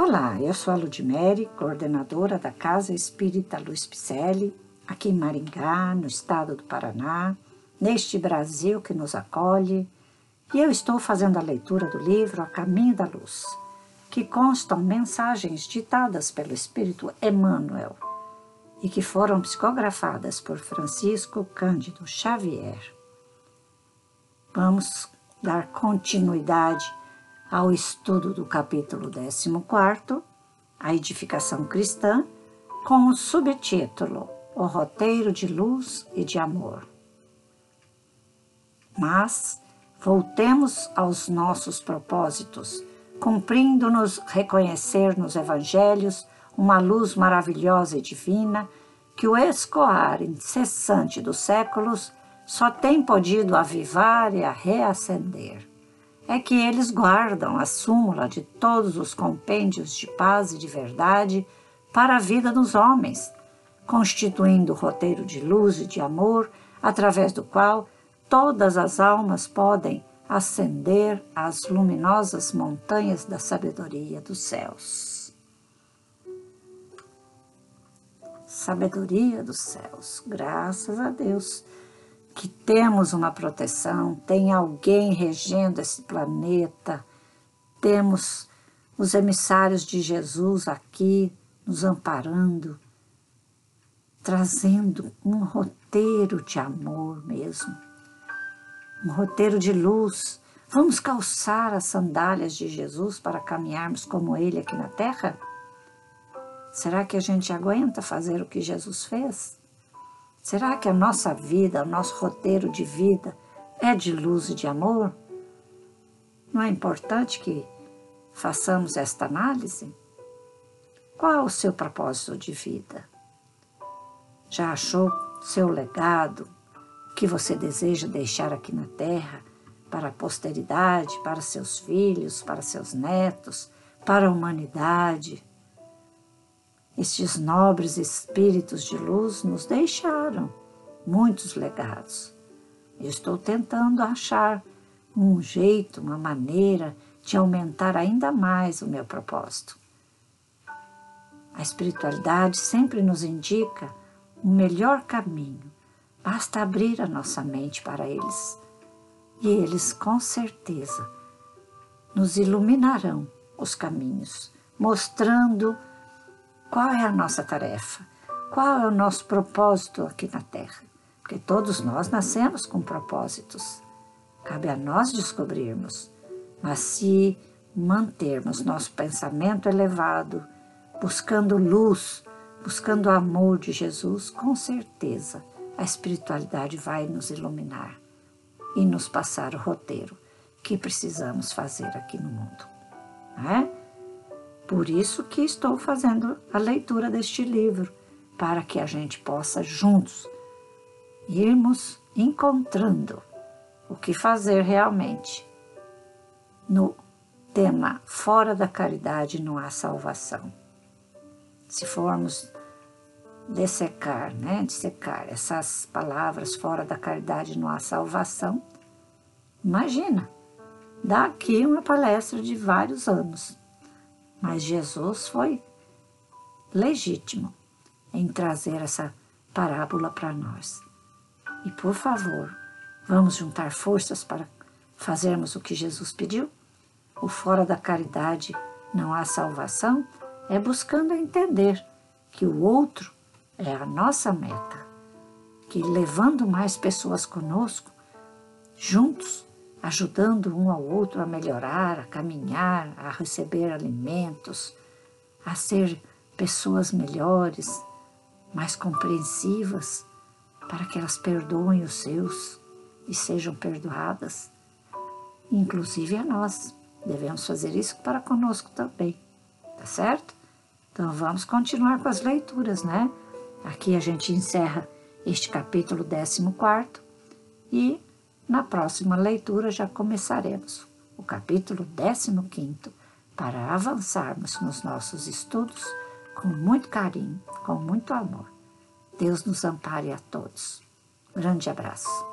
Olá, eu sou a Ludmere, coordenadora da Casa Espírita Luiz Picelli, aqui em Maringá, no estado do Paraná, neste Brasil que nos acolhe, e eu estou fazendo a leitura do livro A Caminho da Luz, que constam mensagens ditadas pelo Espírito Emmanuel e que foram psicografadas por Francisco Cândido Xavier. Vamos dar continuidade ao estudo do capítulo 14, a edificação cristã, com o subtítulo O roteiro de luz e de amor. Mas voltemos aos nossos propósitos, cumprindo-nos reconhecer nos evangelhos uma luz maravilhosa e divina que o escoar incessante dos séculos só tem podido avivar e a reacender é que eles guardam a súmula de todos os compêndios de paz e de verdade para a vida dos homens, constituindo o roteiro de luz e de amor através do qual todas as almas podem ascender às luminosas montanhas da sabedoria dos céus. Sabedoria dos céus, graças a Deus que temos uma proteção, tem alguém regendo esse planeta, temos os emissários de Jesus aqui nos amparando, trazendo um roteiro de amor mesmo, um roteiro de luz. Vamos calçar as sandálias de Jesus para caminharmos como Ele aqui na terra? Será que a gente aguenta fazer o que Jesus fez? Será que a nossa vida, o nosso roteiro de vida é de luz e de amor? Não é importante que façamos esta análise? Qual é o seu propósito de vida? Já achou seu legado, que você deseja deixar aqui na Terra para a posteridade, para seus filhos, para seus netos, para a humanidade? Estes nobres espíritos de luz nos deixaram muitos legados. Estou tentando achar um jeito, uma maneira de aumentar ainda mais o meu propósito. A espiritualidade sempre nos indica um melhor caminho, basta abrir a nossa mente para eles. E eles, com certeza, nos iluminarão os caminhos, mostrando qual é a nossa tarefa? Qual é o nosso propósito aqui na Terra? Porque todos nós nascemos com propósitos. Cabe a nós descobrirmos. Mas se mantermos nosso pensamento elevado, buscando luz, buscando o amor de Jesus, com certeza a espiritualidade vai nos iluminar e nos passar o roteiro que precisamos fazer aqui no mundo. Não é? Por isso que estou fazendo a leitura deste livro, para que a gente possa juntos irmos encontrando o que fazer realmente. No tema Fora da caridade não há salvação. Se formos dessecar, né, dissecar essas palavras fora da caridade não há salvação, imagina, dá aqui uma palestra de vários anos mas Jesus foi legítimo em trazer essa parábola para nós. E por favor, vamos juntar forças para fazermos o que Jesus pediu? O fora da caridade não há salvação é buscando entender que o outro é a nossa meta, que levando mais pessoas conosco, juntos, ajudando um ao outro a melhorar, a caminhar, a receber alimentos, a ser pessoas melhores, mais compreensivas, para que elas perdoem os seus e sejam perdoadas. Inclusive a nós. Devemos fazer isso para conosco também, tá certo? Então vamos continuar com as leituras, né? Aqui a gente encerra este capítulo 14 e na próxima leitura já começaremos o capítulo 15 para avançarmos nos nossos estudos com muito carinho, com muito amor. Deus nos ampare a todos. Grande abraço.